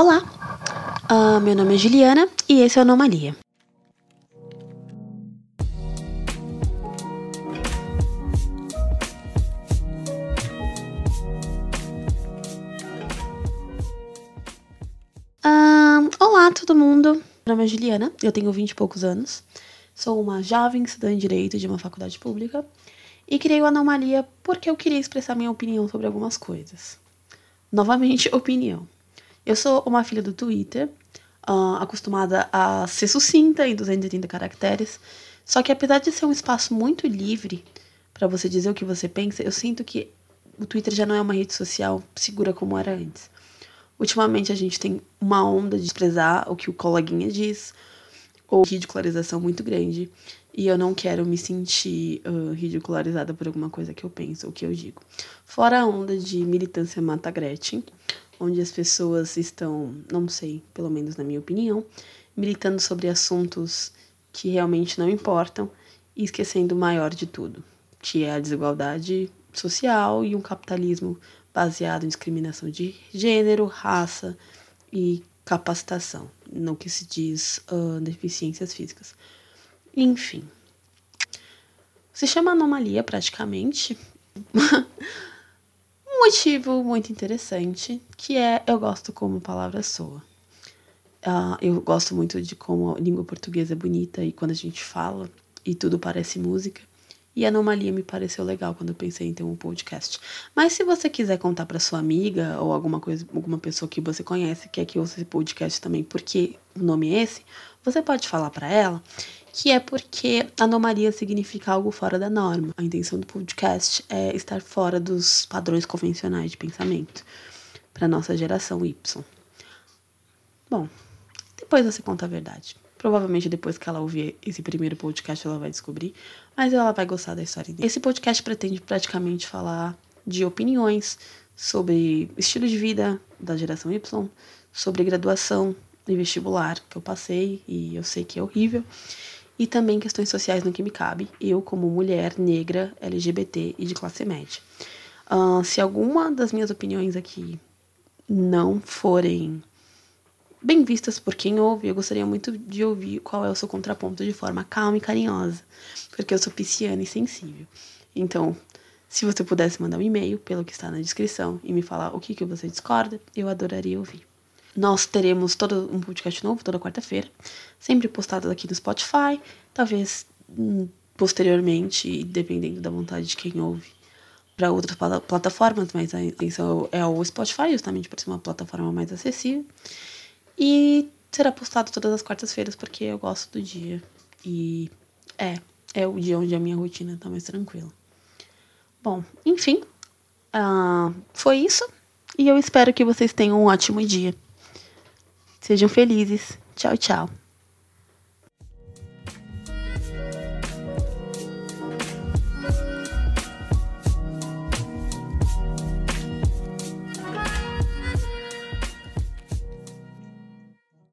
Olá, uh, meu nome é Juliana e esse é o Anomalia. Uh, olá, todo mundo. Meu nome é Juliana, eu tenho 20 e poucos anos. Sou uma jovem estudante de Direito de uma faculdade pública e criei o Anomalia porque eu queria expressar minha opinião sobre algumas coisas. Novamente, opinião. Eu sou uma filha do Twitter, uh, acostumada a ser sucinta em 280 caracteres, só que apesar de ser um espaço muito livre para você dizer o que você pensa, eu sinto que o Twitter já não é uma rede social segura como era antes. Ultimamente a gente tem uma onda de desprezar o que o coleguinha diz, ou ridicularização muito grande, e eu não quero me sentir uh, ridicularizada por alguma coisa que eu penso ou que eu digo. Fora a onda de militância mata Gretchen, onde as pessoas estão, não sei, pelo menos na minha opinião, militando sobre assuntos que realmente não importam e esquecendo o maior de tudo, que é a desigualdade social e um capitalismo baseado em discriminação de gênero, raça e capacitação, no que se diz uh, deficiências físicas. Enfim. Se chama anomalia praticamente. motivo muito interessante, que é eu gosto como a palavra soa. Uh, eu gosto muito de como a língua portuguesa é bonita e quando a gente fala e tudo parece música. E anomalia me pareceu legal quando eu pensei em ter um podcast. Mas se você quiser contar para sua amiga ou alguma coisa, alguma pessoa que você conhece que quer que ouça esse podcast também, porque o nome é esse, você pode falar para ela que é porque anomalia significa algo fora da norma. A intenção do podcast é estar fora dos padrões convencionais de pensamento para nossa geração Y. Bom, depois você conta a verdade. Provavelmente depois que ela ouvir esse primeiro podcast ela vai descobrir, mas ela vai gostar da história dele. Esse podcast pretende praticamente falar de opiniões sobre estilo de vida da geração Y, sobre graduação e vestibular que eu passei e eu sei que é horrível e também questões sociais no que me cabe, eu como mulher negra, LGBT e de classe média. Uh, se alguma das minhas opiniões aqui não forem bem vistas por quem ouve, eu gostaria muito de ouvir qual é o seu contraponto de forma calma e carinhosa, porque eu sou pisciana e sensível. Então, se você pudesse mandar um e-mail pelo que está na descrição e me falar o que, que você discorda, eu adoraria ouvir. Nós teremos todo um podcast novo toda quarta-feira, sempre postado aqui no Spotify, talvez hum, posteriormente, dependendo da vontade de quem ouve, para outras plataformas, mas a intenção é o Spotify, justamente por ser uma plataforma mais acessível. E será postado todas as quartas-feiras, porque eu gosto do dia. E é, é o dia onde a minha rotina tá mais tranquila. Bom, enfim, uh, foi isso. E eu espero que vocês tenham um ótimo dia. Sejam felizes. Tchau, tchau.